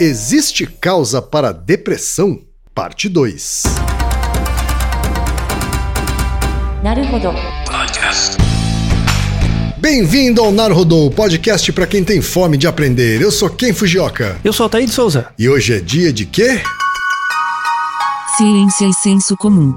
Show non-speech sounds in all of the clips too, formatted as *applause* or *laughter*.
Existe causa para depressão? Parte 2. Bem-vindo ao Naruhodô, podcast para quem tem fome de aprender. Eu sou Ken Fujioka. Eu sou Altair de Souza. E hoje é dia de quê? Ciência e senso comum.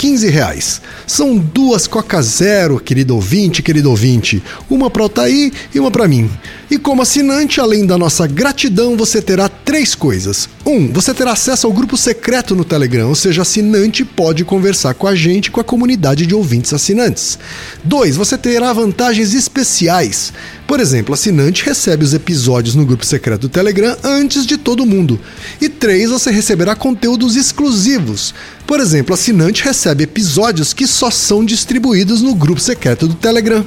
15 reais. São duas Coca Zero, querido ouvinte, querido ouvinte. Uma para Altair e uma para mim. E como assinante, além da nossa gratidão, você terá três coisas. Um, você terá acesso ao grupo secreto no Telegram, ou seja, assinante pode conversar com a gente com a comunidade de ouvintes assinantes. Dois, você terá vantagens especiais. Por exemplo, assinante recebe os episódios no grupo secreto do Telegram antes de todo mundo. E três, você receberá conteúdos exclusivos. Por exemplo, assinante recebe episódios que só são distribuídos no grupo secreto do Telegram.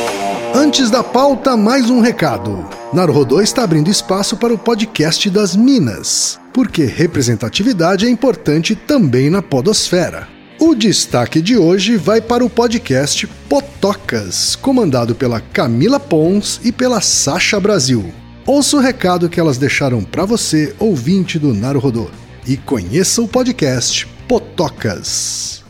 Antes da pauta, mais um recado. Naruhodô está abrindo espaço para o podcast das Minas, porque representatividade é importante também na podosfera. O destaque de hoje vai para o podcast Potocas, comandado pela Camila Pons e pela Sasha Brasil. Ouça o recado que elas deixaram para você, ouvinte do Naruhodô, e conheça o podcast Potocas.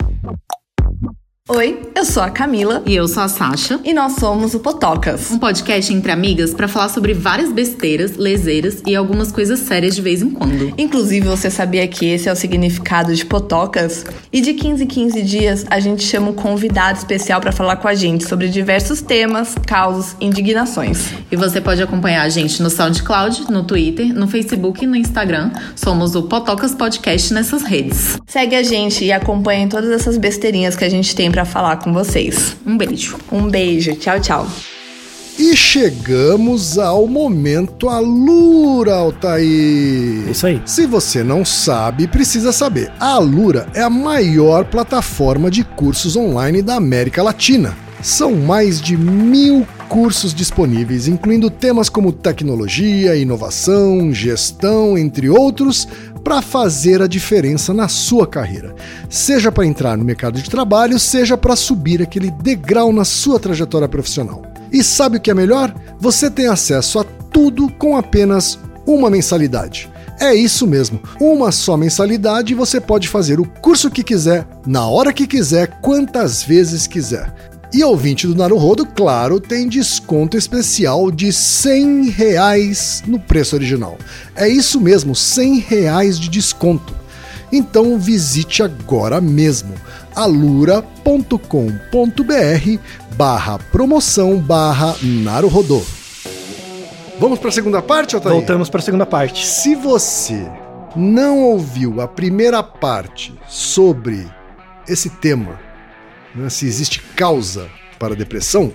Oi, eu sou a Camila E eu sou a Sasha. e nós somos o Potocas. Um podcast entre amigas pra falar sobre várias besteiras, leseiras e algumas coisas sérias de vez em quando. Inclusive, você sabia que esse é o significado de Potocas? E de 15 em 15 dias, a gente chama um convidado especial para falar com a gente sobre diversos temas, causos, indignações. E você pode acompanhar a gente no SoundCloud, no Twitter, no Facebook e no Instagram. Somos o Potocas Podcast nessas redes. Segue a gente e acompanhe todas essas besteirinhas que a gente tem para falar com vocês. Um beijo. Um beijo, tchau, tchau. E chegamos ao momento Alura, Altair. Isso aí. Se você não sabe, precisa saber. A Alura é a maior plataforma de cursos online da América Latina. São mais de mil cursos disponíveis, incluindo temas como tecnologia, inovação, gestão, entre outros, para fazer a diferença na sua carreira. Seja para entrar no mercado de trabalho, seja para subir aquele degrau na sua trajetória profissional. E sabe o que é melhor? Você tem acesso a tudo com apenas uma mensalidade. É isso mesmo, uma só mensalidade e você pode fazer o curso que quiser, na hora que quiser, quantas vezes quiser. E ouvinte do Naruhodo, claro, tem desconto especial de 100 reais no preço original. É isso mesmo, 100 reais de desconto. Então visite agora mesmo alura.com.br barra promoção barra Naruhodô. Vamos para a segunda parte, Altair? Voltamos para a segunda parte. Se você não ouviu a primeira parte sobre esse tema, né, se existe causa para a depressão,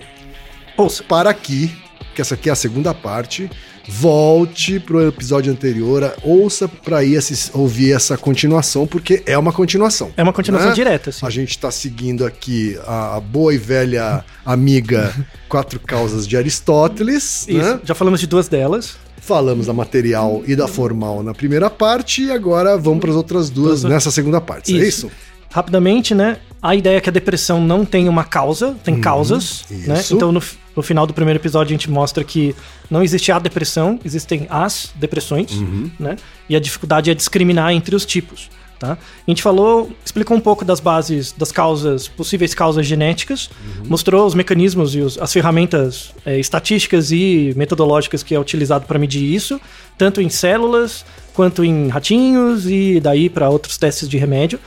Ouça. para aqui, que essa aqui é a segunda parte. Volte pro episódio anterior, ouça para ir ouvir essa continuação, porque é uma continuação. É uma continuação né? direta, assim. A gente está seguindo aqui a, boa e velha amiga *laughs* Quatro Causas de Aristóteles, Isso. né? Já falamos de duas delas. Falamos da material e da formal na primeira parte e agora vamos para as outras duas Duas- nessa segunda parte. É isso? Rapidamente, né? A ideia é que a depressão não tem uma causa, tem causas, né? Uhum. Então, no, no final do primeiro episódio, a gente mostra que não existe a depressão, existem as depressões, Uhum. né? E a dificuldade é discriminar entre os tipos. Tá? A gente falou, explicou um pouco das bases, das causas, possíveis causas genéticas, mostrou os mecanismos e os- as ferramentas é, estatísticas e metodológicas que é utilizado para medir isso, tanto em células quanto em ratinhos e daí para outros testes de remédio.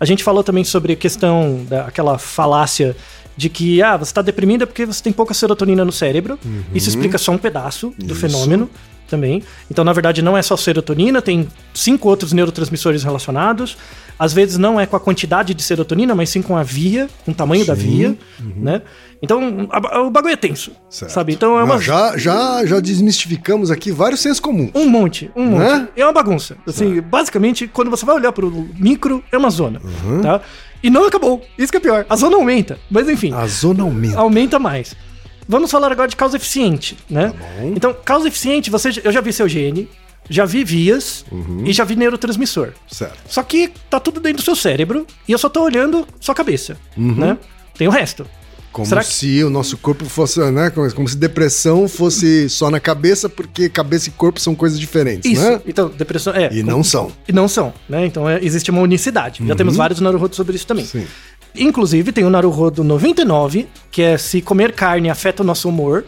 A gente falou também sobre a questão daquela falácia de que ah, você está deprimida porque você tem pouca serotonina no cérebro. Isso explica só um pedaço do Isso. fenômeno também. Então, na verdade, não é só serotonina, tem cinco outros neurotransmissores relacionados. Às vezes não é com a quantidade de serotonina, mas sim com a via, com o tamanho da Sim, via, né? Então, a- o bagulho é tenso, Certo. sabe? Então é uma... Nós já, já, já desmistificamos aqui vários sensos comuns. Um monte, um monte. Né? É uma bagunça. Assim, basicamente, quando você vai olhar pro micro, é uma zona, Uhum. tá? E não acabou. Isso que é pior. A zona aumenta. Mas enfim, A zona aumenta. aumenta mais. Vamos falar agora de causa eficiente, né? bom. Então, causa eficiente, você, eu já vi seu gene, já vi vias Uhum. e já vi neurotransmissor. Certo. Só que tá tudo dentro do seu cérebro e eu só tô olhando sua cabeça, Uhum. né? Tem o resto. Como Será que- se o nosso corpo fosse, né? Como, como se depressão fosse só na cabeça, porque cabeça e corpo são coisas diferentes, Isso. né? Então, depressão é. E não são. E não são, né? Então é, existe uma unicidade. Já temos vários Naruhodo sobre isso também. Sim. Inclusive, tem o Naruhodo 99, que é se comer carne afeta o nosso humor,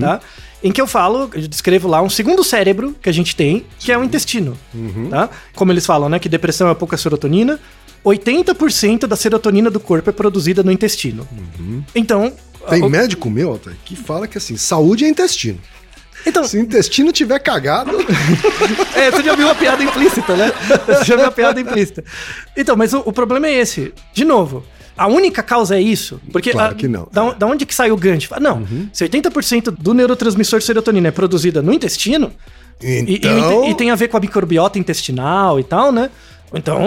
tá? Em que eu falo, eu descrevo lá um segundo cérebro que a gente tem, que é o intestino, tá? Como eles falam, né? Que depressão é pouca serotonina. 80% da serotonina do corpo é produzida no intestino. Então... Tem o- médico meu, Altair, que fala que assim, saúde é intestino. então, Se o intestino tiver cagado, *laughs* É, você já viu uma piada implícita, né? Você já viu uma piada implícita. Então, mas o, o problema é esse. De novo, a única causa é isso. Porque Claro a- que não. Da, da onde que sai o gancho? Não, se 80% do neurotransmissor serotonina é produzida no intestino, e- e, então. e tem a ver com a microbiota intestinal e tal, né? Então.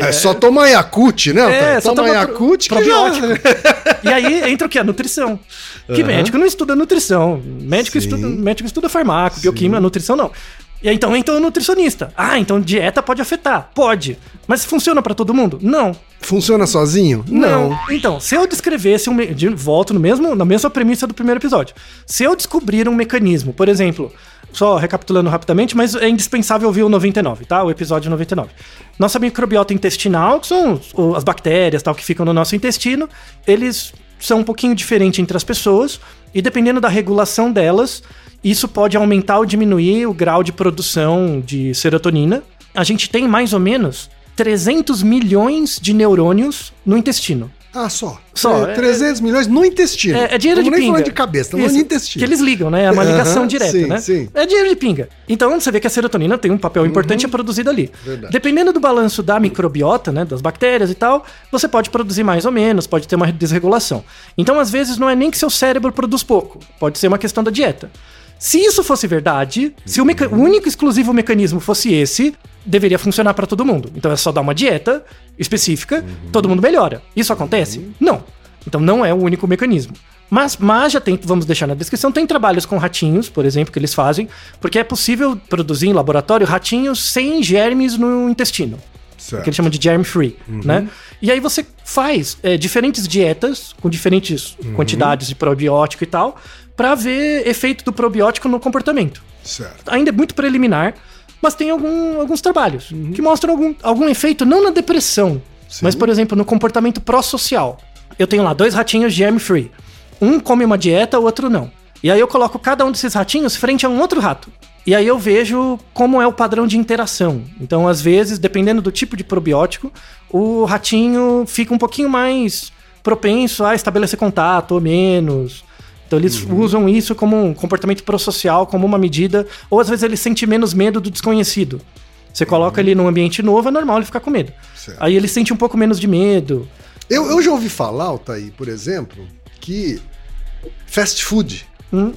É só tomar Yakult, né? É, só Toma tomar pro- Yakult que probiótico. já... *laughs* E aí entra o que? A nutrição. Que médico não estuda nutrição. Médico, Sim. estuda, médico estuda farmácia, bioquímica, nutrição não. E aí então entra o nutricionista. Ah, então dieta pode afetar. Pode. Mas funciona pra todo mundo? Não. Funciona sozinho? Não. Então, se eu descrevesse um. me- volto no mesmo, na mesma premissa do primeiro episódio. Se eu descobrir um mecanismo, por exemplo, só recapitulando rapidamente, mas é indispensável ouvir o 99, tá? O episódio 99. Nossa microbiota intestinal, que são as bactérias tal que ficam no nosso intestino, eles são um pouquinho diferentes entre as pessoas, e dependendo da regulação delas, isso pode aumentar ou diminuir o grau de produção de serotonina. A gente tem mais ou menos 300 milhões de neurônios no intestino. Ah, só. Só, É, é- 300 milhões no intestino. É, é dinheiro de Estamos nem pinga. falando de cabeça, estamos falando de Isso, intestino. Que eles ligam, né? É uma ligação direta, sim, né? sim. É dinheiro de pinga. Então você vê que a serotonina tem um papel importante é produzida ali. Uhum. Verdade. Dependendo do balanço da microbiota, né? Das bactérias e tal, você pode produzir mais ou menos, pode ter uma desregulação. Então, às vezes, não é nem que seu cérebro produz pouco, pode ser uma questão da dieta. Se isso fosse verdade, se o, Uhum. o único exclusivo mecanismo fosse esse, deveria funcionar para todo mundo. Então é só dar uma dieta específica, Uhum. todo mundo melhora. Isso acontece? Não. Então não é o único mecanismo. Mas, mas já tem, vamos deixar na descrição, tem trabalhos com ratinhos, por exemplo, que eles fazem, porque é possível produzir em laboratório ratinhos sem germes no intestino Certo. que eles chamam de germ free, né? E aí você faz é, diferentes dietas com diferentes quantidades de probiótico e tal, pra ver efeito do probiótico no comportamento. Certo. Ainda é muito preliminar, mas tem algum- alguns trabalhos que mostram algum, algum efeito, não na depressão, mas, por exemplo, no comportamento pró-social. Eu tenho lá dois ratinhos germ free. Um come uma dieta, o outro não. E aí eu coloco cada um desses ratinhos frente a um outro rato. E aí eu vejo como é o padrão de interação. Então, às vezes, dependendo do tipo de probiótico, o ratinho fica um pouquinho mais propenso a estabelecer contato ou menos. Então eles usam isso como um comportamento prosocial, como uma medida, ou às vezes ele sente menos medo do desconhecido. Você coloca ele num ambiente novo, é normal ele ficar com medo. Certo. Aí ele sente um pouco menos de medo. Eu, eu já ouvi falar, Altair, por exemplo, que fast food, Hum.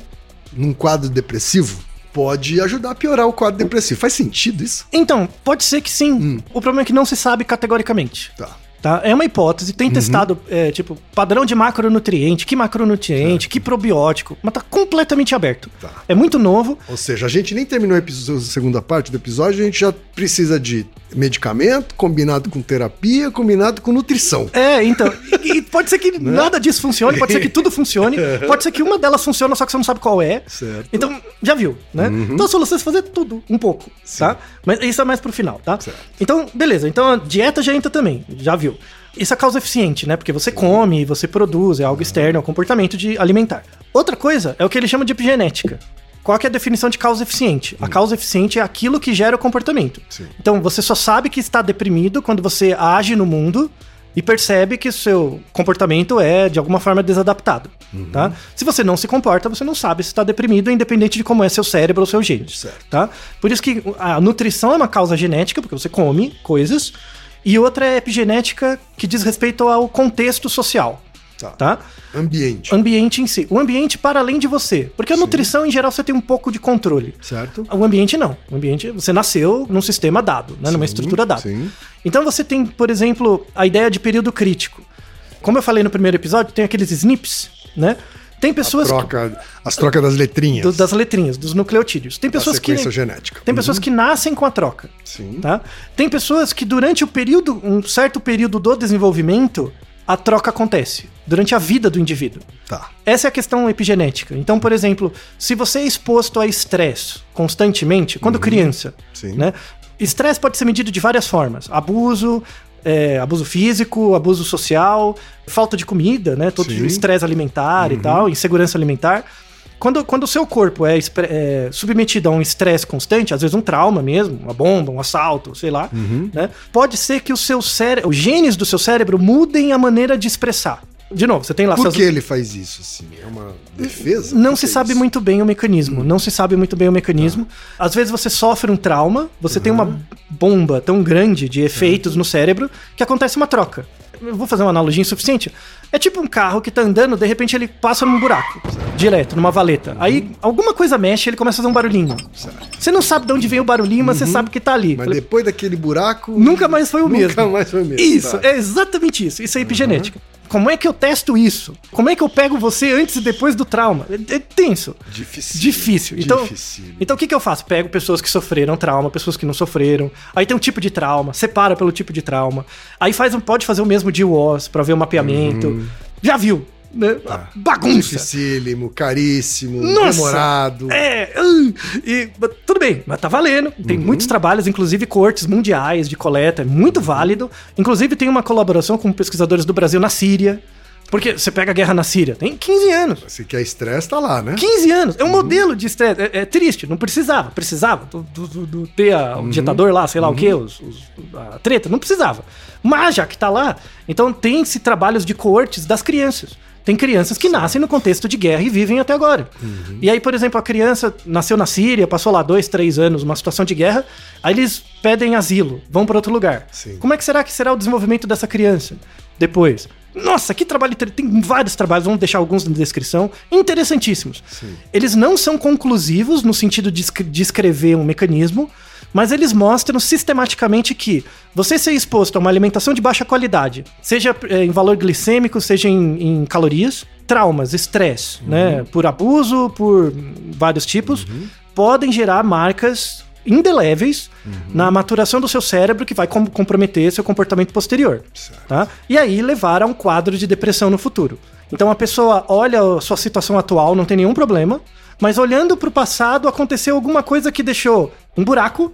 num quadro depressivo, pode ajudar a piorar o quadro depressivo. Faz sentido isso? Então, pode ser que sim. O problema é que não se sabe categoricamente. Tá. Tá? É uma hipótese, tem testado, é, tipo, padrão de macronutriente, que macronutriente, que probiótico, mas tá completamente aberto. Tá. É muito novo. Ou seja, a gente nem terminou a segunda parte do episódio, a gente já precisa de medicamento, combinado com terapia, combinado com nutrição. É, então. E, e pode ser que *laughs* nada disso funcione, pode ser que tudo funcione, *laughs* pode ser que uma delas funcione, só que você não sabe qual é. Certo. Então, já viu, né? Então a solução é fazer tudo, um pouco, tá? Mas isso é mais pro final, tá? Certo. Então, beleza. Então a dieta já entra também, já viu. Isso é causa eficiente, né? Porque você come, você produz, é algo externo, é um comportamento de alimentar. Outra coisa é o que ele chama de epigenética. Qual que é a definição de causa eficiente? A causa eficiente é aquilo que gera o comportamento. Sim. Então você só sabe que está deprimido quando você age no mundo e percebe que o seu comportamento é de alguma forma desadaptado, tá? Se você não se comporta, você não sabe se está deprimido, independente de como é seu cérebro ou seu Certo. tá? Por isso que a nutrição é uma causa genética, porque você come coisas, e outra é epigenética, que diz respeito ao contexto social, Tá. tá? Ambiente. Ambiente em si. O ambiente para além de você. Porque a nutrição, em geral, você tem um pouco de controle. Certo? O ambiente não. O ambiente, você nasceu num sistema dado, né? numa Sim, estrutura dada. sim. Então você tem, por exemplo, a ideia de período crítico. Como eu falei no primeiro episódio, tem aqueles SNPs, né? Tem pessoas que- Troca, as trocas das letrinhas. do- das letrinhas, dos nucleotídeos. Tem da pessoas que sequência genética. tem pessoas que nascem com a troca. Sim. Tá? Tem pessoas que durante o período, um certo período do desenvolvimento, a troca acontece. Durante a vida do indivíduo. Tá. Essa é a questão epigenética. Então, por exemplo, se você é exposto a estresse constantemente, quando criança, Sim. né? Estresse pode ser medido de várias formas. Abuso, é, abuso físico, abuso social, falta de comida, né? Todo Sim. estresse alimentar e tal, insegurança alimentar. Quando, quando o seu corpo é, é submetido a um estresse constante, às vezes um trauma mesmo, uma bomba, um assalto, sei lá, né? Pode ser que o seu cérebro, os genes do seu cérebro mudem a maneira de expressar. De novo, você tem lá Por que ele faz isso, assim? É uma defesa? não se sabe isso? muito bem o mecanismo. Não se sabe muito bem o mecanismo. Às vezes você sofre um trauma, você tem uma bomba tão grande de efeitos no cérebro que acontece uma troca. Eu vou fazer uma analogia insuficiente. É tipo um carro que tá andando, de repente ele passa num buraco, direto, numa valeta. Aí alguma coisa mexe ele começa a fazer um barulhinho. Você não sabe de onde vem o barulhinho, mas você sabe que tá ali. Mas Falei, depois daquele buraco. Nunca mais foi o mesmo. Nunca mais foi o mesmo. Isso, tá. é exatamente isso. Isso é epigenética. Como é que eu testo isso? Como é que eu pego você antes e depois do trauma? É, é tenso. Difícil. Difícil. Então, Difícil. então o que, que eu faço? Pego pessoas que sofreram trauma, pessoas que não sofreram. Aí tem um tipo de trauma, separa pelo tipo de trauma. Aí faz um, pode fazer o mesmo de WOS pra ver o mapeamento. Uhum. Já viu? Né? Tá. Bagunça. Dificílimo, caríssimo, Nossa! demorado. É, e, tudo bem, mas tá valendo. Tem Uhum. muitos trabalhos, inclusive cortes mundiais de coleta, é muito válido. Inclusive tem uma colaboração com pesquisadores do Brasil na Síria. Porque você pega a guerra na Síria, tem 15 anos. Se quer estresse, tá lá, né? 15 anos. É um modelo de estresse. É, é triste. Não precisava. Precisava do, do- do- ter a- o ditador lá, sei lá o quê, os- os- a treta. Não precisava. Mas já que tá lá, então tem-se trabalhos de coortes das crianças. Tem crianças que nascem no contexto de guerra e vivem até agora. E aí, por exemplo, a criança nasceu na Síria, passou lá dois, três anos, uma situação de guerra, aí eles pedem asilo, vão para outro lugar. Sim. Como é que será que será o desenvolvimento dessa criança depois? Nossa, que trabalho Tem vários trabalhos, vamos deixar alguns na descrição, interessantíssimos. Eles não são conclusivos no sentido de escre- de escrever um mecanismo, mas eles mostram sistematicamente que você ser exposto a uma alimentação de baixa qualidade, seja eh, em valor glicêmico, seja em, em calorias, traumas, estresse, né, por abuso, por vários tipos, podem gerar marcas indeléveis na maturação do seu cérebro que vai com- comprometer seu comportamento posterior. Tá? E aí levar a um quadro de depressão no futuro. Então a pessoa olha a sua situação atual, não tem nenhum problema, mas olhando para o passado aconteceu alguma coisa que deixou um buraco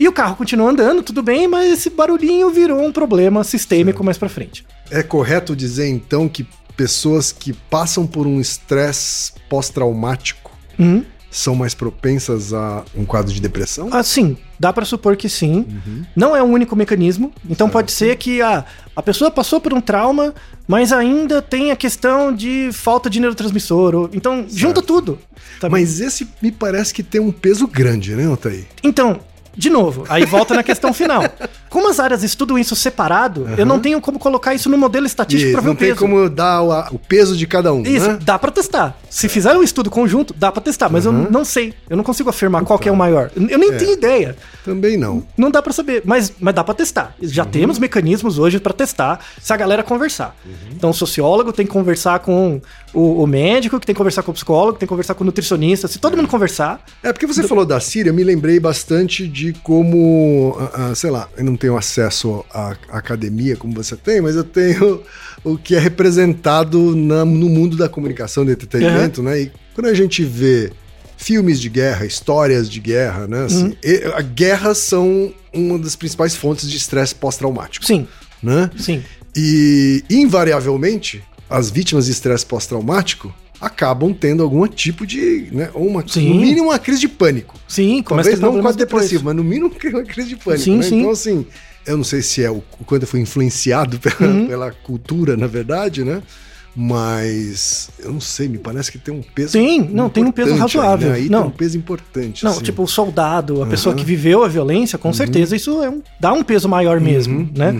e o carro continua andando, tudo bem, mas esse barulhinho virou um problema sistêmico mais para frente. É correto dizer, então, que pessoas que passam por um estresse pós-traumático Uhum. São mais propensas a um quadro de depressão? Ah, sim, dá pra supor que sim. Não é um único mecanismo. Então pode ser que a, a pessoa passou por um trauma, mas ainda tem a questão de falta de neurotransmissor. ou- então, junta tudo. tá bem? Mas esse me parece que tem um peso grande, né, Altair? Então, de novo, aí volta na questão final. *laughs* Como as áreas estudam isso separado, eu não tenho como colocar isso no modelo estatístico pra ver não o tem peso. como dar o, o peso de cada um, Isso, né? dá pra testar. Se fizer um estudo conjunto, dá pra testar, mas eu não sei. Eu não consigo afirmar qual que é o maior. Eu nem tenho ideia. Também não. Não dá pra saber, mas, mas dá pra testar. Já temos mecanismos hoje pra testar se a galera conversar. Então o sociólogo tem que conversar com o, o médico, que tem que conversar com o psicólogo, que tem que conversar com o nutricionista. Se todo mundo conversar, É porque você falou da Síria, eu me lembrei bastante de como, ah, ah, sei lá, eu não tenho acesso à academia como você tem, mas eu tenho o que é representado na- no mundo da comunicação, do entretenimento, né? E quando a gente vê filmes de guerra, histórias de guerra, né? Assim, Uhum. e- a guerras são uma das principais fontes de estresse pós-traumático, Sim, né? sim. E, invariavelmente, as vítimas de estresse pós-traumático acabam tendo algum tipo de, né, ou uma, Sim. no mínimo uma crise de pânico. Sim, começa Talvez não quase depressivo, mas no mínimo *laughs* uma crise de pânico, Sim, né? sim. Então, assim, eu não sei se é o, quanto eu fui influenciado *laughs* pela, Uhum. pela cultura, na verdade, né? Mas eu não sei, me parece que tem um peso. Tem, não, tem um peso razoável. Aí, né? Aí Não. tem um peso importante. Não, assim. tipo, o soldado, a pessoa Uhum. que viveu a violência, com certeza isso é um- dá um peso maior mesmo, né?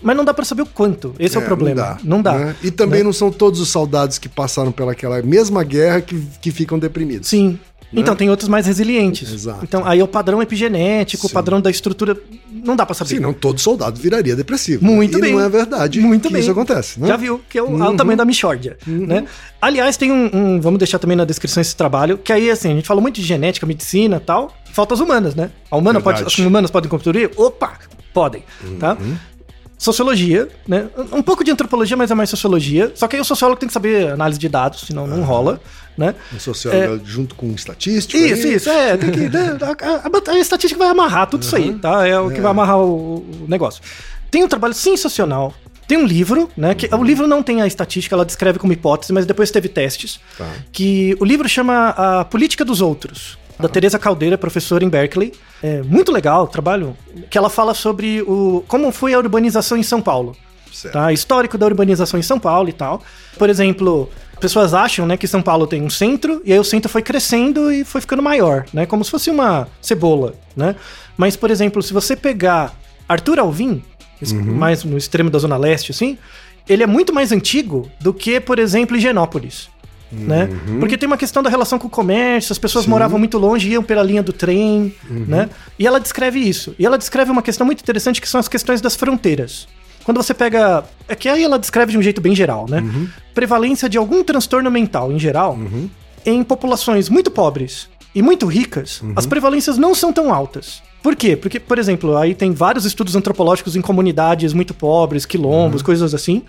Uhum. Mas não dá pra saber o quanto. Esse é, o problema. Não dá. né? E também né? não são todos os soldados que passaram pelaquela mesma guerra que, que ficam deprimidos. Sim. Então tem outros mais resilientes. Né? Exato. Então aí é o padrão epigenético, o Sim. padrão da estrutura. Não dá pra saber. Sim, não todo soldado viraria depressivo. Muito e bem. não é verdade Muito bem. isso acontece, né? Já viu, que é o, Uhum. o tamanho da Michórdia, né? Aliás, tem um, um- Vamos deixar também na descrição esse trabalho, que aí, assim, a gente falou muito de genética, medicina e tal, falta as humanas, né? A humana pode, Verdade. as humanas podem construir? Opa! Podem, tá? Uhum. Sociologia, né? Um pouco de antropologia, mas é mais sociologia. Só que aí o sociólogo tem que saber análise de dados, senão não rola, né? Um sociólogo junto com um estatístico. Isso, aí. isso, é, tem que. né, a, a- a estatística vai amarrar tudo isso aí, tá? É o que vai amarrar o, o negócio. Tem um trabalho sensacional. Tem um livro, né? Que, o livro não tem a estatística, ela descreve como hipótese, mas depois teve testes. Tá. Que o livro chama A Política dos Outros, da Teresa Caldeira, professora em Berkeley. É muito legal o trabalho, que ela fala sobre o, como foi a urbanização em São Paulo Certo. tá? Histórico da urbanização em São Paulo e tal. Por exemplo, pessoas acham, né, que São Paulo tem um centro e aí o centro foi crescendo e foi ficando maior, né? Como se fosse uma cebola, né? Mas, por exemplo, se você pegar Arthur Alvim, es- mais no extremo da zona leste, assim, ele é muito mais antigo do que, por exemplo, Higienópolis. Né? Porque tem uma questão da relação com o comércio, as pessoas moravam muito longe, iam pela linha do trem, né? E ela descreve isso. E ela descreve uma questão muito interessante que são as questões das fronteiras. Quando você pega. É que aí ela descreve de um jeito bem geral, né? Prevalência de algum transtorno mental em geral em populações muito pobres e muito ricas, as prevalências não são tão altas. Por quê? Porque, por exemplo, aí tem vários estudos antropológicos em comunidades muito pobres, quilombos, coisas assim,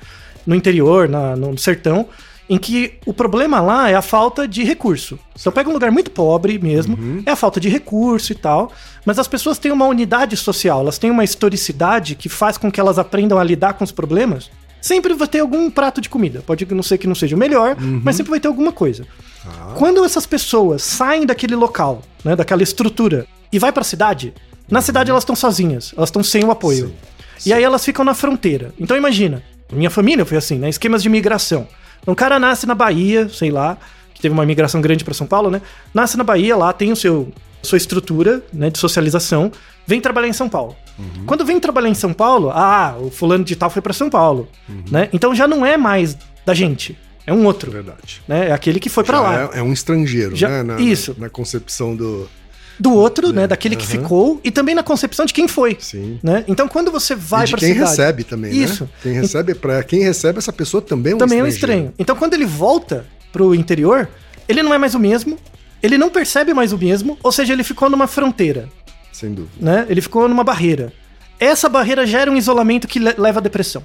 no interior, na- no sertão, em que o problema lá é a falta de recurso. Então pega um lugar muito pobre mesmo, é a falta de recurso e tal, mas as pessoas têm uma unidade social, elas têm uma historicidade que faz com que elas aprendam a lidar com os problemas. Sempre vai ter algum prato de comida. Pode não ser que não seja o melhor, mas sempre vai ter alguma coisa. Quando essas pessoas saem daquele local, né, daquela estrutura, e vai pra cidade, na cidade elas estão sozinhas, elas estão sem o apoio. E aí elas ficam na fronteira. Então imagina, minha família foi assim, né? Esquemas de migração. O cara nasce na Bahia, sei lá, que teve uma migração grande pra São Paulo, né? Nasce na Bahia, lá tem o seu sua estrutura, né, de socialização, vem trabalhar em São Paulo. Quando vem trabalhar em São Paulo, ah, o fulano de tal foi pra São Paulo, né? Então já não é mais da gente, é um outro, Verdade. né? É aquele que foi pra Já lá. É, é um estrangeiro, Já- né? Na, isso. Na, na concepção do. Do outro, né? Daquele que ficou e também na concepção de quem foi. Sim. Né? Então, quando você vai pra quem cidade, recebe também, Isso. né? Quem recebe, pra quem recebe essa pessoa também é um também é um estranho. Então, quando ele volta pro interior, ele não é mais o mesmo, ele não percebe mais o mesmo, ou seja, ele ficou numa fronteira, Sem dúvida. né? Ele ficou numa barreira. Essa barreira gera um isolamento que le- leva à depressão.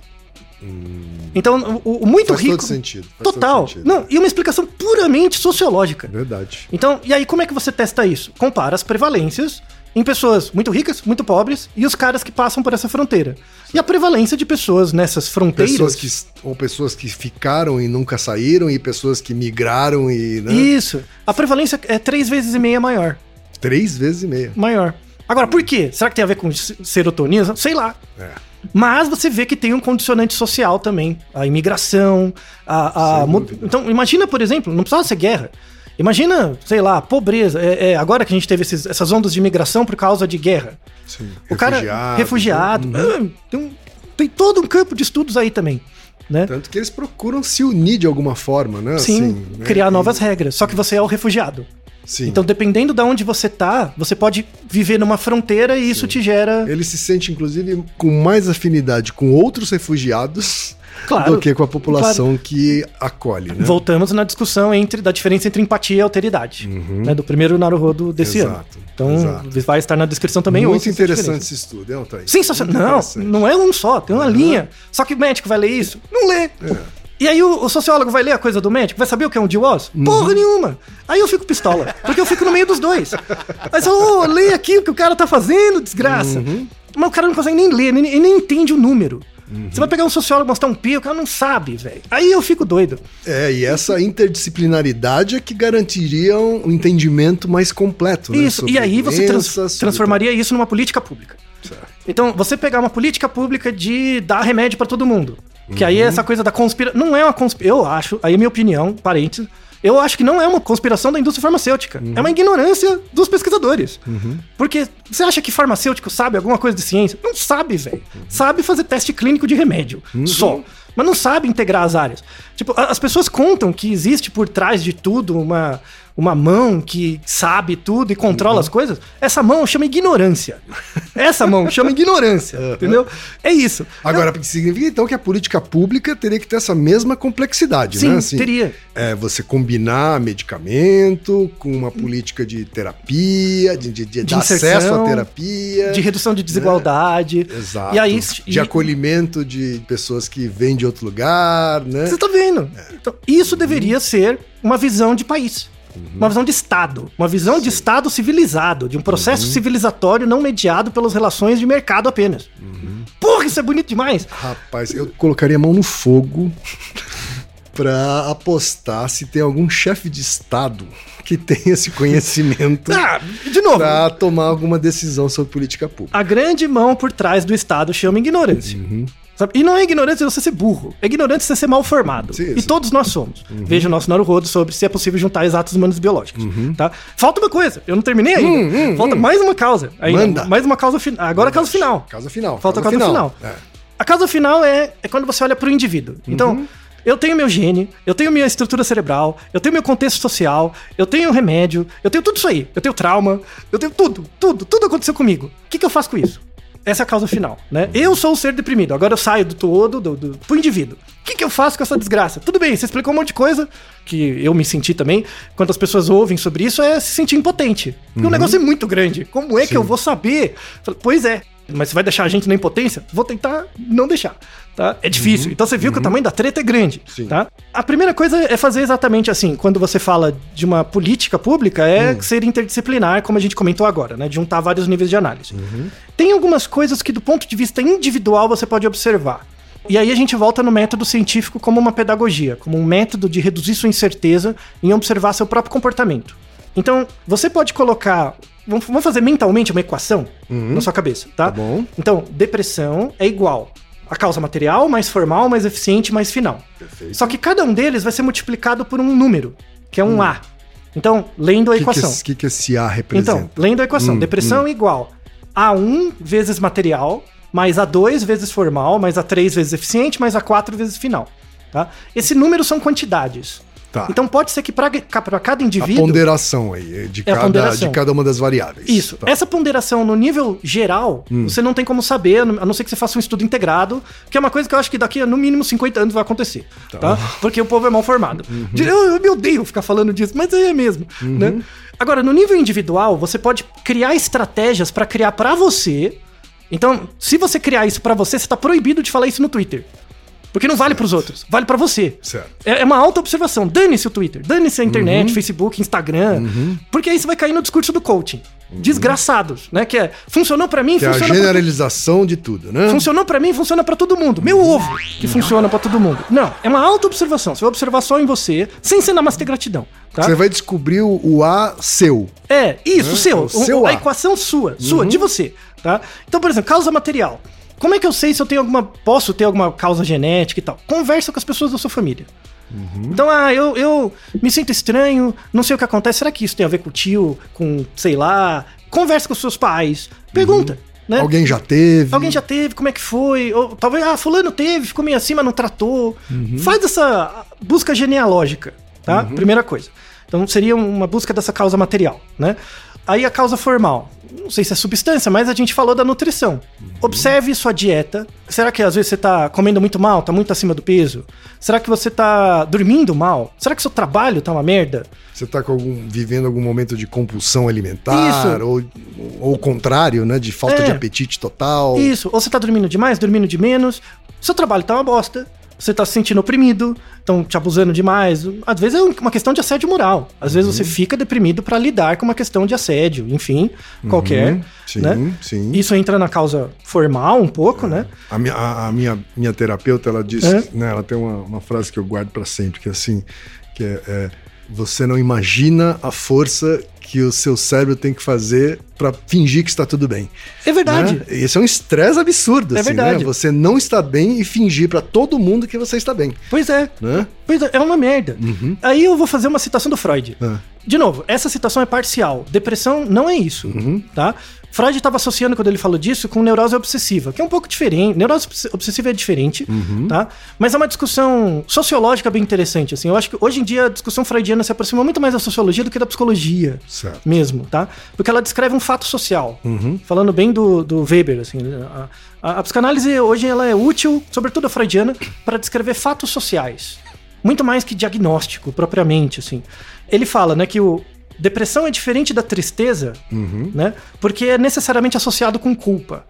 Então, o, o muito Faz rico. todo sentido. faz Total. todo sentido. Não, e uma explicação puramente sociológica. Verdade. Então, e aí como é que você testa isso? Compara as prevalências em pessoas muito ricas, muito pobres e os caras que passam por essa fronteira. E a prevalência de pessoas nessas fronteiras. Pessoas que, ou pessoas que ficaram e nunca saíram, e pessoas que migraram e. Né? Isso. A prevalência é três vezes e meia maior. Três vezes e meia. Maior. Agora, por quê? Será que tem a ver com se- serotonina? Sei lá. É. Mas você vê que tem um condicionante social também. A imigração, a. a então, imagina, por exemplo, não precisava ser guerra. Imagina, sei lá, pobreza. É, é, agora que a gente teve esses- essas ondas de imigração por causa de guerra. Sim. O cara refugiado. ah, tem, tem todo um campo de estudos aí também. Né? Tanto que eles procuram se unir de alguma forma, né? Sim, Assim, né? criar E- novas regras. Só que você é o refugiado. Sim. Então, dependendo de onde você tá, você pode viver numa fronteira e isso te gera. Ele se sente, inclusive, com mais afinidade com outros refugiados Claro. do que com a população que acolhe, né? Voltamos na discussão entre, da diferença entre empatia e alteridade. Né, do primeiro Naruhodo desse Uhum. Exato, ano. Então, exato. vai estar na descrição também. Muito interessante esse estudo, é, Thaís? Sensacional. Não, não é um só, tem uma linha. Só que o médico vai ler isso? Não lê. E aí o, o sociólogo vai ler a coisa do médico, vai saber o que é um DWOS? Porra nenhuma. Aí eu fico pistola, porque eu fico no meio dos dois. Aí você, ô, lê aqui o que o cara tá fazendo, desgraça. Mas o cara não consegue nem ler, nem, ele nem entende o número. Você vai pegar um sociólogo e mostrar um pi, o cara não sabe, velho. Aí eu fico doido. É, e essa interdisciplinaridade é que garantiria um entendimento mais completo, né? Isso, sobre e aí você trans- sobre- transformaria isso numa política pública. Certo. Então, você pegar uma política pública de dar remédio pra todo mundo. Que Uhum. aí essa coisa da conspiração. Não é uma conspiração. Eu acho, aí é minha opinião, parênteses. Eu acho que não é uma conspiração da indústria farmacêutica. Uhum. É uma ignorância dos pesquisadores. Porque você acha que farmacêutico sabe alguma coisa de ciência? Não sabe, velho. Uhum. Sabe fazer teste clínico de remédio. Só. Mas não sabe integrar as áreas. Tipo, as pessoas contam que existe por trás de tudo uma, uma mão que sabe tudo e controla Uhum. as coisas. Essa mão chama ignorância. Essa mão chama ignorância. *laughs* Entendeu? É isso. Agora, significa então que a política pública teria que ter essa mesma complexidade, Sim, né? Assim, teria. É, você combinar medicamento com uma política de terapia, de, de, de, De acesso à terapia. De redução de desigualdade. É. Exato. E aí. de e- acolhimento de pessoas que vêm de outro lugar, né? Você tá vendo? Então, isso deveria ser uma visão de país. Uma visão de Estado. Uma visão de Estado civilizado, de um processo civilizatório não mediado pelas relações de mercado apenas. Porra, isso é bonito demais! Rapaz, eu colocaria a mão no fogo *laughs* pra apostar se tem algum chefe de Estado que tenha esse conhecimento Ah, de novo, pra tomar alguma decisão sobre política pública. a grande mão por trás do Estado chama ignorância. Sabe? E não é ignorância você ser burro, é ignorância você ser mal formado. Sim, e todos nós somos. Veja o nosso Naruhodo sobre se é possível juntar exatos humanos biológicos. Tá? Falta uma coisa, eu não terminei ainda. Falta mais uma causa. Ainda. Manda. Mais uma causa final. Agora a causa final. Causa final. Falta a causa final. É. A causa final é, é quando você olha para o indivíduo. Então, eu tenho meu gene, eu tenho minha estrutura cerebral, eu tenho meu contexto social, eu tenho remédio, eu tenho tudo isso aí. Eu tenho trauma, eu tenho tudo, tudo, tudo aconteceu comigo. O que, que eu faço com isso? Essa é a causa final, né? Eu sou o ser deprimido, agora eu saio do todo, do, do, pro indivíduo. O que, que eu faço com essa desgraça? Tudo bem, você explicou um monte de coisa, que eu me senti também, quando as pessoas ouvem sobre isso, é se sentir impotente. Porque o negócio é muito grande. Como é que eu vou saber? Pois é, mas você vai deixar a gente na impotência? Vou tentar não deixar, tá? É difícil. Então você viu que o tamanho da treta é grande, Sim. tá? A primeira coisa é fazer exatamente assim. Quando você fala de uma política pública, é ser interdisciplinar, como a gente comentou agora, né? De juntar vários níveis de análise. Tem algumas coisas que, do ponto de vista individual, você pode observar. E aí a gente volta no método científico como uma pedagogia, como um método de reduzir sua incerteza em observar seu próprio comportamento. Então, você pode colocar. Vamos fazer mentalmente uma equação na sua cabeça, tá? Tá bom. Então, depressão é igual a causa material, mais formal, mais eficiente, mais final. Perfeito. Só que cada um deles vai ser multiplicado por um número, que é um A. Então, lendo a O que, equação. esse, que que esse A representa? Então, lendo a equação, Hum, depressão é igual A1 vezes material, mais A2 vezes formal, mais A3 vezes eficiente, mais A4 vezes final. Tá? Esse número são quantidades. Tá. Então pode ser que para cada a indivíduo. ponderação aí, de, É a cada, ponderação. de cada uma das variáveis. Isso. Tá. Essa ponderação no nível geral, Hum. você não tem como saber, a não ser que você faça um estudo integrado, que é uma coisa que eu acho que daqui a no mínimo 50 anos vai acontecer. Tá? Porque o povo é mal formado. Uhum. De- Eu, eu me odeio ficar falando disso, mas é mesmo. Uhum. Né? Agora, no nível individual, você pode criar estratégias para criar para você. Então, se você criar isso para você, você tá proibido de falar isso no Twitter. Porque não vale pros outros, vale para você. Certo. É é uma auto-observação. Dane-se o Twitter, dane-se a internet, Facebook, Instagram. Porque aí você vai cair no discurso do coaching. Desgraçados, né? Que é, funcionou pra mim, Que é a funciona pra generalização de tudo, né? Funcionou pra mim, funciona pra todo mundo. Meu ovo, que funciona pra todo mundo. Não, é uma auto-observação. Você vai observar só em você, sem ser namastê gratidão. Tá? Você vai descobrir o, o A seu. É, isso, Né? seu. O seu a A. equação sua, sua, de você, tá? Então, por exemplo, causa material. Como é que eu sei se eu tenho alguma. Posso ter alguma causa genética e tal? Conversa com as pessoas da sua família. Então, ah, eu, eu me sinto estranho, não sei o que acontece. Será que isso tem a ver com o tio, com, sei lá? Conversa com os seus pais. Pergunta, né? Alguém já teve. Alguém já teve, como é que foi? Ou talvez, ah, fulano teve, ficou meio assim, mas não tratou. Faz essa busca genealógica, tá? Primeira coisa. Então seria uma busca dessa causa material, né? Aí a causa formal. Não sei se é substância, mas a gente falou da nutrição. Observe sua dieta. Será que às vezes você tá comendo muito mal, tá muito acima do peso? Será que você tá dormindo mal? Será que seu trabalho tá uma merda? Você tá algum, vivendo algum momento de compulsão alimentar, Isso. ou, ou o contrário, né? De falta É. de apetite total. Isso. Ou você tá dormindo demais, dormindo de menos. Seu trabalho tá uma bosta. Você tá se sentindo oprimido, estão te abusando demais. Às vezes é uma questão de assédio moral. Às vezes você fica deprimido para lidar com uma questão de assédio, enfim, qualquer. Sim, né? sim. Isso entra na causa formal um pouco, né? A minha, a, a minha, minha terapeuta, ela diz, É. né, ela tem uma, uma frase que eu guardo pra sempre, que é assim, que é, é, você não imagina a força que o seu cérebro tem que fazer pra fingir que está tudo bem. É verdade. Né? Esse é um estresse absurdo, É assim, verdade. né? Você não está bem e fingir pra todo mundo que você está bem, Pois é. né? Pois é, é uma merda. Aí eu vou fazer uma citação do Freud. Ah. De novo, essa citação é parcial. Depressão não é isso, tá? Freud estava associando, quando ele falou disso, com neurose obsessiva, que é um pouco diferente. Neurose obs- obsessiva é diferente, tá? Mas é uma discussão sociológica bem interessante, assim. Eu acho que hoje em dia a discussão freudiana se aproxima muito mais da sociologia do que da psicologia Certo. mesmo, tá? Porque ela descreve um fato social. Falando bem do, do Weber, assim. A, a- a psicanálise hoje ela é útil, sobretudo a freudiana, para descrever fatos sociais. Muito mais que diagnóstico, propriamente, assim. Ele fala, né, que o depressão é diferente da tristeza, né? Porque é necessariamente associado com culpa.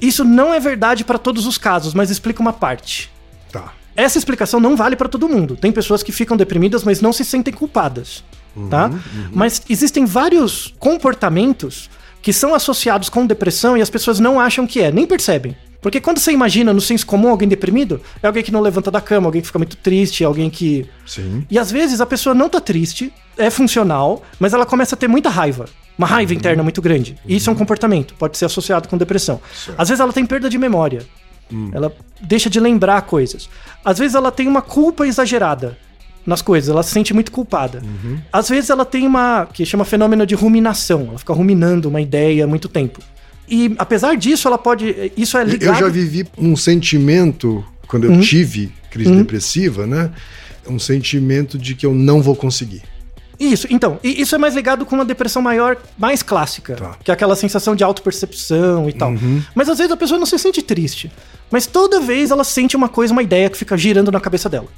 Isso não é verdade para todos os casos, mas explica uma parte. Tá. Essa explicação não vale para todo mundo. Tem pessoas que ficam deprimidas, mas não se sentem culpadas, tá? Mas existem vários comportamentos que são associados com depressão e as pessoas não acham que é, nem percebem. Porque quando você imagina no senso comum alguém deprimido, é alguém que não levanta da cama, alguém que fica muito triste, alguém que Sim. e às vezes a pessoa não tá triste, é funcional, mas ela começa a ter muita raiva. Uma raiva interna muito grande. E isso é um comportamento, pode ser associado com depressão. Às vezes ela tem perda de memória. Ela deixa de lembrar coisas. Às vezes ela tem uma culpa exagerada nas coisas, ela se sente muito culpada. Às vezes ela tem uma que chama fenômeno de ruminação, ela fica ruminando uma ideia há muito tempo. E apesar disso, ela pode. Isso é ligado. Eu já vivi um sentimento, quando eu tive crise depressiva, né? Um sentimento de que eu não vou conseguir. Isso, então, e isso é mais ligado com uma depressão maior, mais clássica, Tá. que é aquela sensação de autopercepção e tal. Mas às vezes a pessoa não se sente triste, mas toda vez ela sente uma coisa, uma ideia que fica girando na cabeça dela.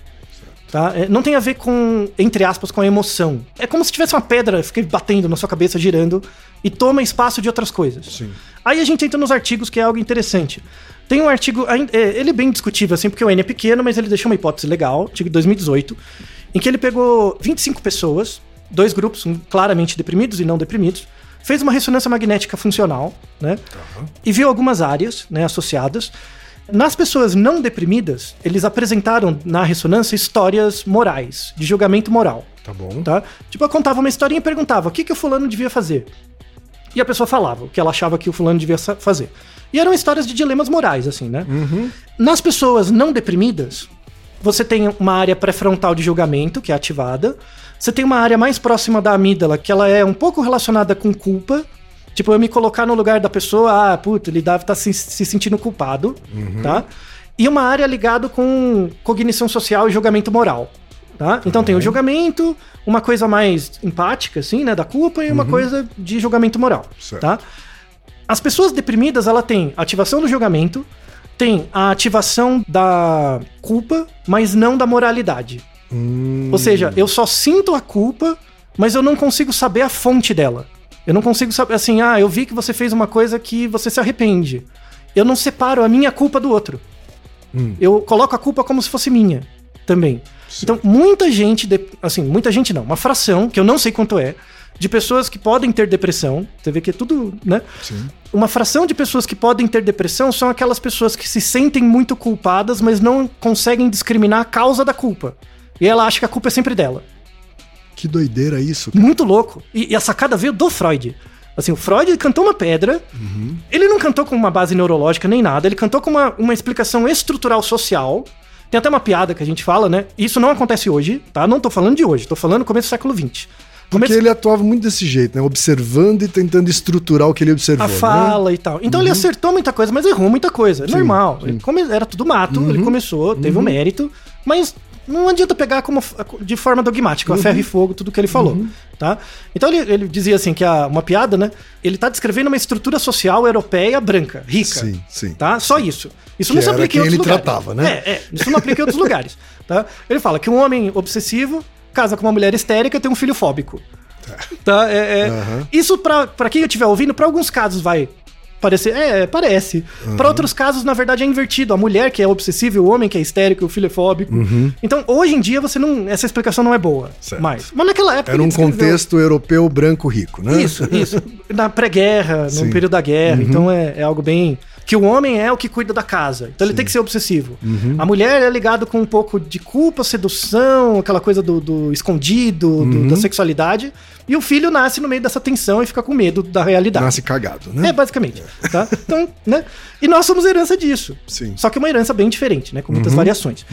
Tá? É, Não tem a ver com, entre aspas, com a emoção. É como se tivesse uma pedra fique batendo na sua cabeça, girando, e toma espaço de outras coisas. Sim. Aí a gente entra nos artigos, que é algo interessante. Tem um artigo, é, ele é bem discutível, assim, porque o N é pequeno, mas ele deixou uma hipótese legal, artigo de 2018, em que ele pegou 25 pessoas, dois grupos um, claramente deprimidos e não deprimidos, fez uma ressonância magnética funcional, né? E viu algumas áreas, né, associadas. Nas pessoas não deprimidas, eles apresentaram na ressonância histórias morais, de julgamento moral Tá bom. tá? Tipo, eu contava uma historinha e perguntava o que, que o fulano devia fazer. E a pessoa falava o que ela achava que o fulano devia fazer. E eram histórias de dilemas morais, assim, né? Nas pessoas não deprimidas, você tem uma área pré-frontal de julgamento, que é ativada. Você tem uma área mais próxima da amígdala, que ela é um pouco relacionada com culpa. Tipo, eu me colocar no lugar da pessoa, ah, puta, ele deve estar se, se sentindo culpado, tá? E uma área ligada com cognição social e julgamento moral. Tá? Então tem o julgamento, uma coisa mais empática, assim, né, da culpa, e uma coisa de julgamento moral. Certo. Tá? As pessoas deprimidas, ela tem ativação do julgamento, tem a ativação da culpa, mas não da moralidade. Hum, Ou seja, eu só sinto a culpa, mas eu não consigo saber a fonte dela. Eu não consigo saber assim, ah, eu vi que você fez uma coisa que você se arrepende. Eu não separo a minha culpa do outro. Eu coloco a culpa como se fosse minha também. Então, muita gente, de- assim, muita gente não, uma fração, que eu não sei quanto é, de pessoas que podem ter depressão, você vê que é tudo, né? Sim. Uma fração de pessoas que podem ter depressão são aquelas pessoas que se sentem muito culpadas, mas não conseguem discriminar a causa da culpa. E ela acha que a culpa é sempre dela. Que doideira isso. cara. Muito louco. E, e a sacada veio do Freud. Assim, o Freud cantou uma pedra. Ele não cantou com uma base neurológica nem nada. Ele cantou com uma, uma explicação estrutural social. Tem até uma piada que a gente fala, né? Isso não acontece hoje, tá? Não tô falando de hoje, tô falando no começo do século XX. Porque ele atuava muito desse jeito, né? Observando e tentando estruturar o que ele observou. a né? fala e tal. Então ele acertou muita coisa, mas errou muita coisa. É normal. Ele come- Era tudo mato, ele começou, teve um mérito, mas não adianta pegar como de forma dogmática, a ferro e fogo, tudo que ele falou. Tá? Então ele, ele dizia assim que a, uma piada, né? Ele tá descrevendo uma estrutura social europeia branca, rica. Sim, sim. Tá? Só isso. Isso Que não se aplica em outros ele lugares. tratava, né? É, é. Isso não aplica em outros lugares. *laughs* Tá? Ele fala que um homem obsessivo casa com uma mulher histérica e tem um filho fóbico. Tá? É, é- Aham. Isso, pra quem estiver ouvindo, pra alguns casos vai parecer. É, parece. Para outros casos, na verdade, é invertido. A mulher que é obsessiva, o homem que é histérico, o filho é fóbico. Então, hoje em dia, você não. Essa explicação não é boa. Certo. Mais. Mas naquela época. Era um descreveu- contexto europeu branco rico, né? Isso, isso. *laughs* Na pré-guerra, no Sim. Uhum. período da guerra. Então é, é algo bem. Que o homem é o que cuida da casa. Então ele tem que ser obsessivo. Uhum. A mulher é ligado com um pouco de culpa, sedução, aquela coisa do, do escondido, do- Uhum. da sexualidade. E o filho nasce no meio dessa tensão e fica com medo da realidade. Nasce cagado, né? É, basicamente. Tá? Então, né? E nós somos herança disso. Sim. Uhum. Só que uma herança bem diferente, né? Com muitas variações.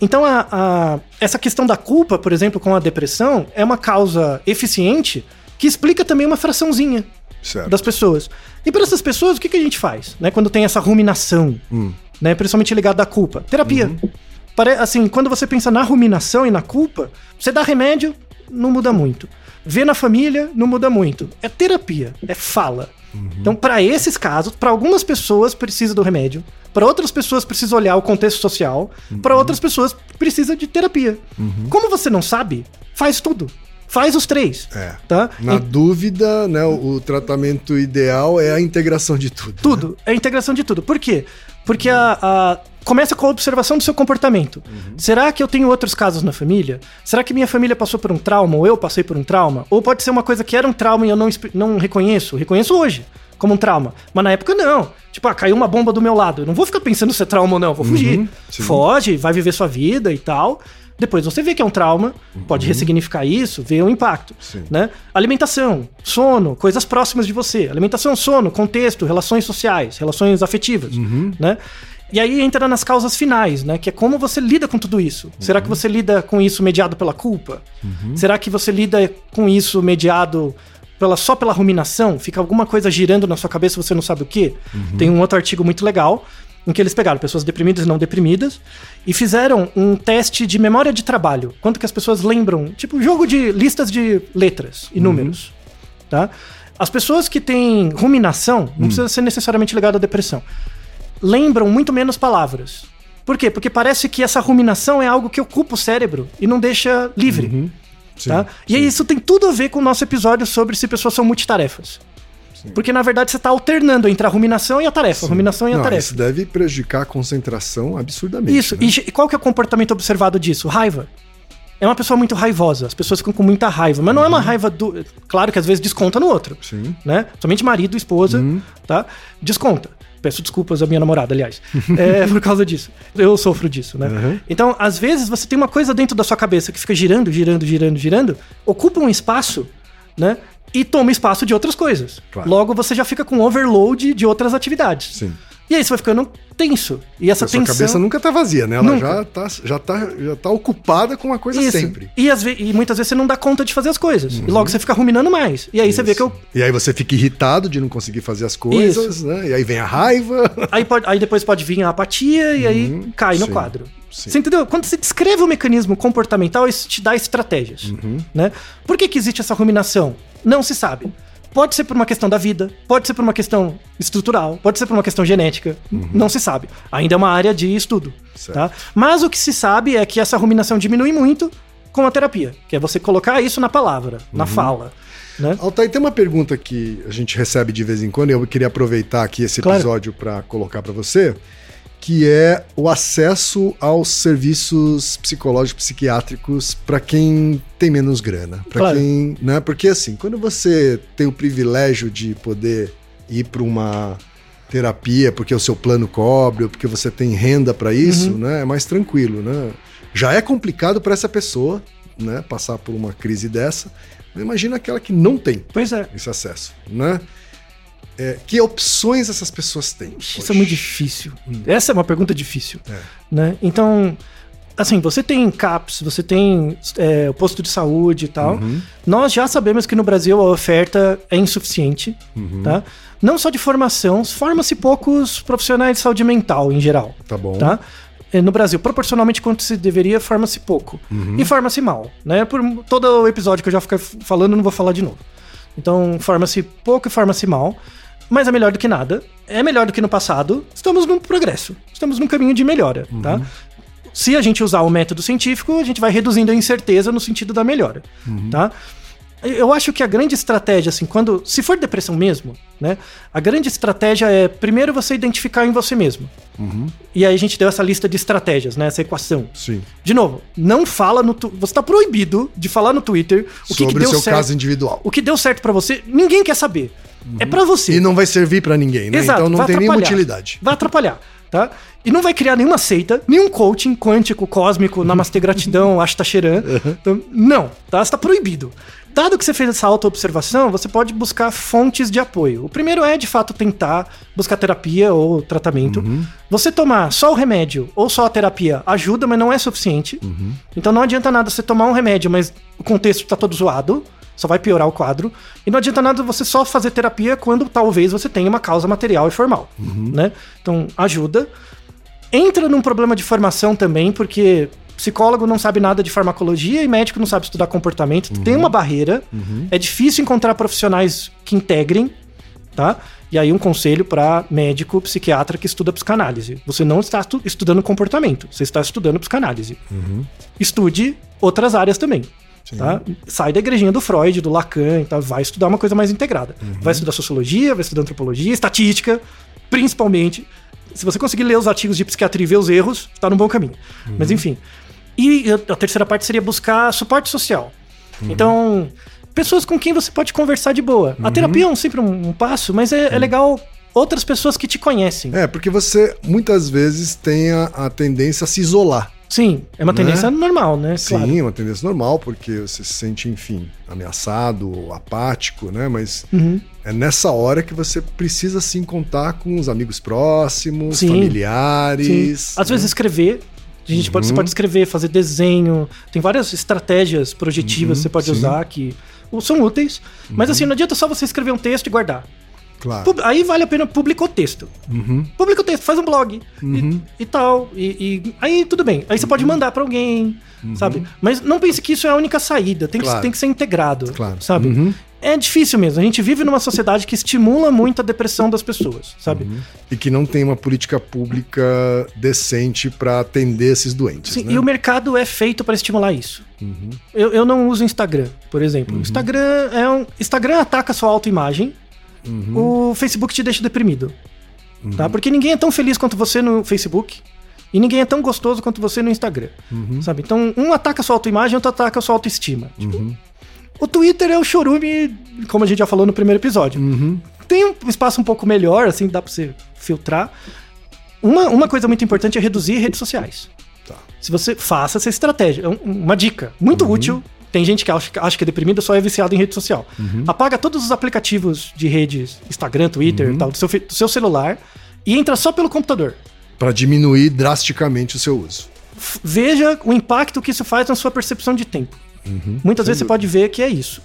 Então, a, a- essa questão da culpa, por exemplo, com a depressão, é uma causa eficiente que explica também uma fraçãozinha Certo. das pessoas. E para essas pessoas, o que, que a gente faz, né? Quando tem essa ruminação, Hum. né? Principalmente ligada à culpa. Terapia. Uhum. Pare- Assim, quando você pensa na ruminação e na culpa, você dá remédio, não muda muito. Vê na família, não muda muito. É terapia, é fala. Uhum. Então, para esses casos, para algumas pessoas precisa do remédio, para outras pessoas precisa olhar o contexto social, para Uhum. outras pessoas precisa de terapia. Como você não sabe, faz tudo. Faz os três. É. Tá? Na Em- dúvida, né, o, o tratamento ideal é a integração de tudo. Tudo. É a integração de tudo. Por quê? Porque a, a- começa com a observação do seu comportamento. Será que eu tenho outros casos na família? Será que minha família passou por um trauma ou eu passei por um trauma? Ou pode ser uma coisa que era um trauma e eu não, não reconheço? Reconheço hoje como um trauma. Mas na época não. Tipo, ah, caiu uma bomba do meu lado. Eu não vou ficar pensando se é trauma ou não. Vou fugir. sim. Foge, vai viver sua vida e tal. Depois você vê que é um trauma, pode ressignificar isso, ver o impacto. Sim. Né? Alimentação, sono, coisas próximas de você. Alimentação, sono, contexto, relações sociais, relações afetivas, né? E aí entra nas causas finais, né? Que é como você lida com tudo isso. Será que você lida com isso mediado pela culpa? Será que você lida com isso mediado pela, só pela ruminação? Fica alguma coisa girando na sua cabeça e você não sabe o quê? Tem um outro artigo muito legal em que eles pegaram pessoas deprimidas e não deprimidas e fizeram um teste de memória de trabalho. Quanto que as pessoas lembram, tipo jogo de listas de letras e números, tá? As pessoas que têm ruminação, não precisa ser necessariamente ligado à depressão, lembram muito menos palavras. Por quê? Porque parece que essa ruminação é algo que ocupa o cérebro e não deixa livre. Sim, tá? E isso tem tudo a ver com o nosso episódio sobre se pessoas são multitarefas. Porque na verdade você está alternando entre a ruminação e a tarefa, a ruminação e a Não, tarefa. isso deve prejudicar a concentração absurdamente. Isso. né? E qual que é o comportamento observado disso? Raiva. É uma pessoa muito raivosa. As pessoas ficam com muita raiva. Mas não é uma raiva do. Claro que às vezes desconta no outro. Sim. Né? Somente marido, esposa, tá? Desconta. Peço desculpas à minha namorada, aliás. É *laughs* por causa disso. Eu sofro disso, né? Uhum. Então, às vezes, você tem uma coisa dentro da sua cabeça que fica girando, girando, girando, girando, ocupa um espaço, né? E toma espaço de outras coisas. Claro. Logo, você já fica com overload de outras atividades. Sim. E aí você vai ficando tenso. E essa A sua tensão... cabeça nunca tá vazia, né? Ela Nunca. já tá, já, tá, já tá ocupada com uma coisa Isso. sempre. Uhum. E, às ve- e muitas vezes você não dá conta de fazer as coisas. E logo você fica ruminando mais. E aí você vê que eu. E aí você fica irritado de não conseguir fazer as coisas, né? E aí vem a raiva. *laughs* Aí, pode- aí depois pode vir a apatia e aí cai no Uhum. sim, quadro. sim. Você entendeu? Quando você descreve o mecanismo comportamental, isso te dá estratégias. Uhum. Né? Por que, que existe essa ruminação? Não se sabe. Pode ser por uma questão da vida, pode ser por uma questão estrutural, pode ser por uma questão genética, não se sabe. Ainda é uma área de estudo. Uhum. Certo. Tá? Mas o que se sabe é que essa ruminação diminui muito com a terapia, que é você colocar isso na palavra, na Uhum. fala. Né? Altair, tem uma pergunta que a gente recebe de vez em quando, e eu queria aproveitar aqui esse Claro. episódio para colocar para você, que é o acesso aos serviços psicológicos psiquiátricos para quem tem menos grana, para Claro. quem, né? Porque assim, quando você tem o privilégio de poder ir para uma terapia porque o seu plano cobre, ou porque você tem renda para isso, Uhum. né? É mais tranquilo, né? Já é complicado para essa pessoa, né, passar por uma crise dessa. Imagina aquela que não tem é. esse acesso, né? É, que opções essas pessoas têm? Isso é muito difícil. Essa é uma pergunta difícil. É. Né? Então, assim, você tem CAPS, você tem é, o posto de saúde e tal. Uhum. Nós já sabemos que no Brasil a oferta é insuficiente, Uhum. tá? Não só de formação, forma-se poucos profissionais de saúde mental em geral, Tá bom. tá? É, No Brasil, proporcionalmente quanto se deveria, forma-se pouco. Uhum. E forma-se mal, né? Por todo o episódio que eu já fiquei falando, eu não vou falar de novo. Então, forma-se pouco e forma-se mal. Mas é melhor do que nada. É melhor do que no passado. Estamos num progresso. Estamos num caminho de melhora, tá? Se a gente usar o método científico, a gente vai reduzindo a incerteza no sentido da melhora, tá? Eu acho que a grande estratégia, assim, quando. Se for depressão mesmo, né? A grande estratégia é primeiro você identificar em você mesmo. E aí a gente deu essa lista de estratégias, né? Essa equação. Sim. De novo, não fala no. Tu... Você tá proibido de falar no Twitter o que, que Sobre o deu seu certo. caso individual. O que deu certo pra você, ninguém quer saber. É pra você. E não vai servir pra ninguém, né? Exato, então não tem nenhuma utilidade. Vai atrapalhar, tá? E não vai criar nenhuma seita, nenhum coaching quântico, cósmico, namastê gratidão, *laughs* acho Tacheran. Então, não, tá? Está proibido. Dado que você fez essa auto-observação, você pode buscar fontes de apoio. O primeiro é, de fato, tentar buscar terapia ou tratamento. Você tomar só o remédio ou só a terapia ajuda, mas não é suficiente. Então não adianta nada você tomar um remédio, mas o contexto está todo zoado. Só vai piorar o quadro. E não adianta nada você só fazer terapia quando talvez você tenha uma causa material e formal. Né? Então, ajuda. Entra num problema de formação também, porque psicólogo não sabe nada de farmacologia e médico não sabe estudar comportamento. Tem uma barreira. É difícil encontrar profissionais que integrem, tá? E aí um conselho para médico, psiquiatra que estuda psicanálise. Você não está estu- estudando comportamento, você está estudando psicanálise. Estude outras áreas também. Tá? Sai da igrejinha do Freud, do Lacan, tá? vai estudar uma coisa mais integrada. Vai estudar sociologia, vai estudar antropologia, estatística, principalmente. Se você conseguir ler os artigos de psiquiatria e ver os erros, está no bom caminho. Mas enfim. E a terceira parte seria buscar suporte social. Então, pessoas com quem você pode conversar de boa. A terapia é um- sempre um, um passo, mas é, é legal outras pessoas que te conhecem. É, porque você muitas vezes tem a, a tendência a se isolar. Sim, é uma tendência normal, né? Sim, é uma tendência normal, porque você se sente, enfim, ameaçado, apático, né? Mas Uhum. é nessa hora que você precisa sim contar com os amigos próximos, Sim. familiares. Sim. Às vezes escrever. A gente pode, você Uhum. pode escrever, fazer desenho. Tem várias estratégias projetivas que você pode Uhum. sim. Uhum. usar que são úteis. Mas assim, não adianta só você escrever um texto e guardar. Claro. Aí vale a pena publicar o texto. Uhum. Publica o texto, faz um blog e, e tal. E, e- aí tudo bem. Aí você pode mandar pra alguém, sabe? Mas não pense que isso é a única saída. Tem, que, Uhum. Claro. tem que ser integrado, Claro. sabe? Uhum. É difícil mesmo. A gente vive numa sociedade que estimula muito a depressão das pessoas, sabe? E que não tem uma política pública decente para atender esses doentes. Sim, né? e o mercado é feito para estimular isso. Eu, eu não uso Instagram, por exemplo. O Instagram é um. Instagram ataca a sua autoimagem. O Facebook te deixa deprimido. Tá? Porque ninguém é tão feliz quanto você no Facebook. E ninguém é tão gostoso quanto você no Instagram. Sabe? Então, um ataca a sua autoimagem, outro ataca a sua autoestima. Tipo, o Twitter é o chorume, como a gente já falou no primeiro episódio. Tem um espaço um pouco melhor, assim, dá pra você filtrar. Uma, uma coisa muito importante é reduzir redes sociais. Tá. Se você faça essa estratégia, é um- uma dica muito útil. Tem gente que acha, acha que é deprimida só é viciado em rede social. Apaga todos os aplicativos de redes, Instagram, Twitter, e tal, do seu, do seu celular e entra só pelo computador. Para diminuir drasticamente o seu uso. Veja o impacto que isso faz na sua percepção de tempo. Muitas vezes você pode ver que é isso.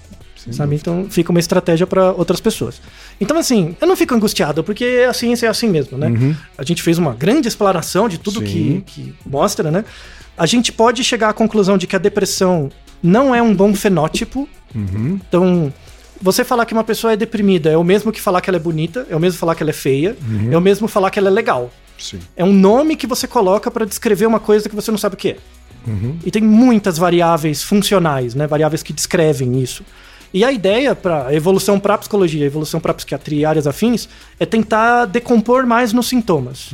Sabe? Então fica uma estratégia para outras pessoas. Então, assim, eu não fico angustiado, porque a ciência é assim mesmo, né? A gente fez uma grande explanação de tudo que, que mostra, né? A gente pode chegar à conclusão de que a depressão não é um bom fenótipo. Então, você falar que uma pessoa é deprimida é o mesmo que falar que ela é bonita, é o mesmo falar que ela é feia, é o mesmo falar que ela é legal. Sim. É um nome que você coloca para descrever uma coisa que você não sabe o que é. E tem muitas variáveis funcionais, né? Variáveis que descrevem isso. E a ideia para evolução para psicologia, evolução para psiquiatria e áreas afins é tentar decompor mais nos sintomas.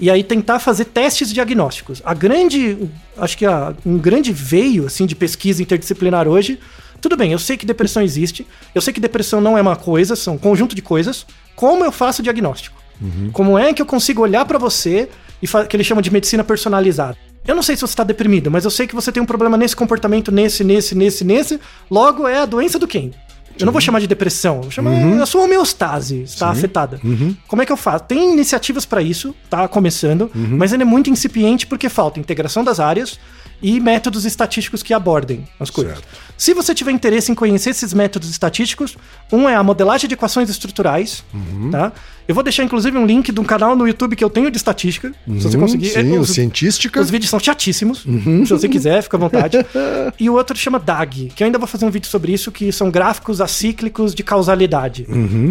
E aí tentar fazer testes diagnósticos. A grande, acho que a- um grande veio assim de pesquisa interdisciplinar hoje. Tudo bem, eu sei que depressão existe, eu sei que depressão não é uma coisa, são um conjunto de coisas. Como eu faço o diagnóstico? Como é que eu consigo olhar para você e que ele chama de medicina personalizada? Eu não sei se você está deprimido, mas eu sei que você tem um problema nesse comportamento, nesse, nesse, nesse, nesse. Logo, é a doença do quem? Eu não vou chamar de depressão, vou chamar a sua homeostase está afetada. Como é que eu faço? Tem iniciativas para isso, tá começando, mas ainda é muito incipiente porque falta integração das áreas e métodos estatísticos que abordem as coisas. Certo. Se você tiver interesse em conhecer esses métodos estatísticos, um é a modelagem de equações estruturais, Uhum. tá? Eu vou deixar inclusive um link de um canal no YouTube que eu tenho de estatística, se você conseguir. Uhum. Sim, É, o os, cientística. os vídeos são chatíssimos, se você quiser, fica à vontade. *laughs* e o outro chama DAG, que eu ainda vou fazer um vídeo sobre isso, que são gráficos acíclicos de causalidade,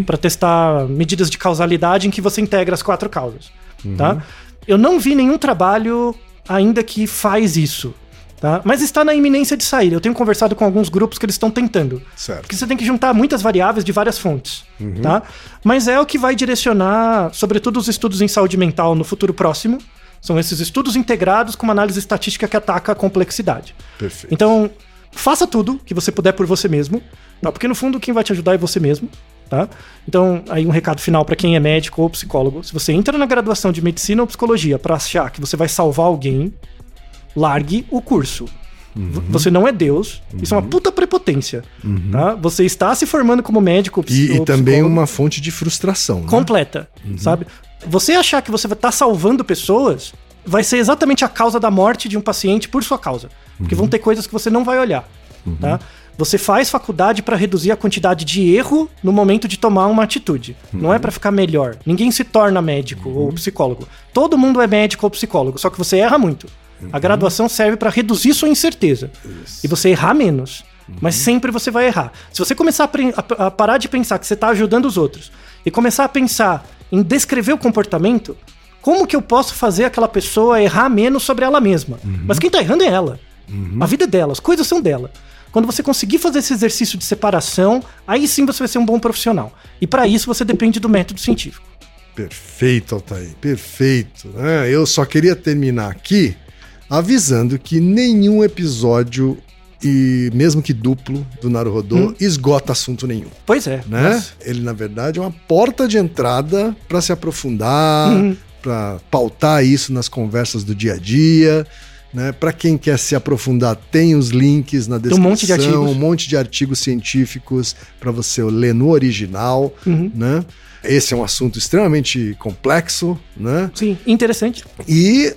Pra testar medidas de causalidade em que você integra as quatro causas, tá? Eu não vi nenhum trabalho ainda que faz isso, tá? Mas está na iminência de sair. Eu tenho conversado com alguns grupos que eles estão tentando. Certo. Porque você tem que juntar muitas variáveis de várias fontes. Tá? Mas é o que vai direcionar, sobretudo, os estudos em saúde mental no futuro próximo. São esses estudos integrados com uma análise estatística que ataca a complexidade. Perfeito. Então, faça tudo que você puder por você mesmo, tá? Porque no fundo quem vai te ajudar é você mesmo, tá? Então, aí um recado final para quem é médico ou psicólogo. Se você entra na graduação de medicina ou psicologia para achar que você vai salvar alguém, largue o curso. V- Você não é Deus. Isso é uma puta prepotência. Tá? Você está se formando como médico ps- E, e ou também psicólogo uma fonte de frustração. né? completa, sabe? Você achar que você vai estar salvando pessoas vai ser exatamente a causa da morte de um paciente por sua causa. Porque vão ter coisas que você não vai olhar, tá? Você faz faculdade para reduzir a quantidade de erro no momento de tomar uma atitude. Não é para ficar melhor. Ninguém se torna médico ou psicólogo. Todo mundo é médico ou psicólogo, só que você erra muito. A graduação serve para reduzir sua incerteza e você errar menos. Mas sempre você vai errar. Se você começar a, a- parar de pensar que você está ajudando os outros e começar a pensar em descrever o comportamento, como que eu posso fazer aquela pessoa errar menos sobre ela mesma? Mas quem tá errando é ela. A vida é dela, as coisas são dela. Quando você conseguir fazer esse exercício de separação, aí sim você vai ser um bom profissional. E para isso você depende do método científico. Perfeito, Altair, perfeito. né? eu só queria terminar aqui avisando que nenhum episódio, e mesmo que duplo, do Naruhodô esgota assunto nenhum. Pois é. Né? mas- Ele, na verdade, é uma porta de entrada para se aprofundar, para pautar isso nas conversas do dia a dia. Né? Para quem quer se aprofundar, tem os links na um descrição, monte de artigos. um monte de artigos científicos para você ler no original. Uhum. Né? Esse é um assunto extremamente complexo né? Sim, interessante. e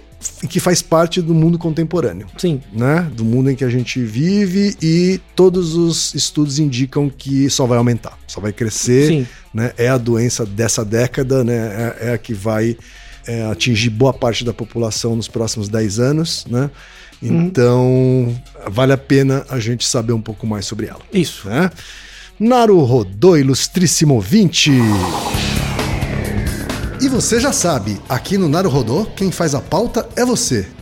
que faz parte do mundo contemporâneo Sim. né, do mundo em que a gente vive e todos os estudos indicam que só vai aumentar, só vai crescer, Sim. né, é a doença dessa década, né, é, é a que vai é, atingir boa parte da população nos próximos 10 anos, né, então vale a pena a gente saber um pouco mais sobre ela, Isso. né. Naruhodô, ilustríssimo ouvinte! E você já sabe, aqui no Naruhodô, quem faz a pauta é você.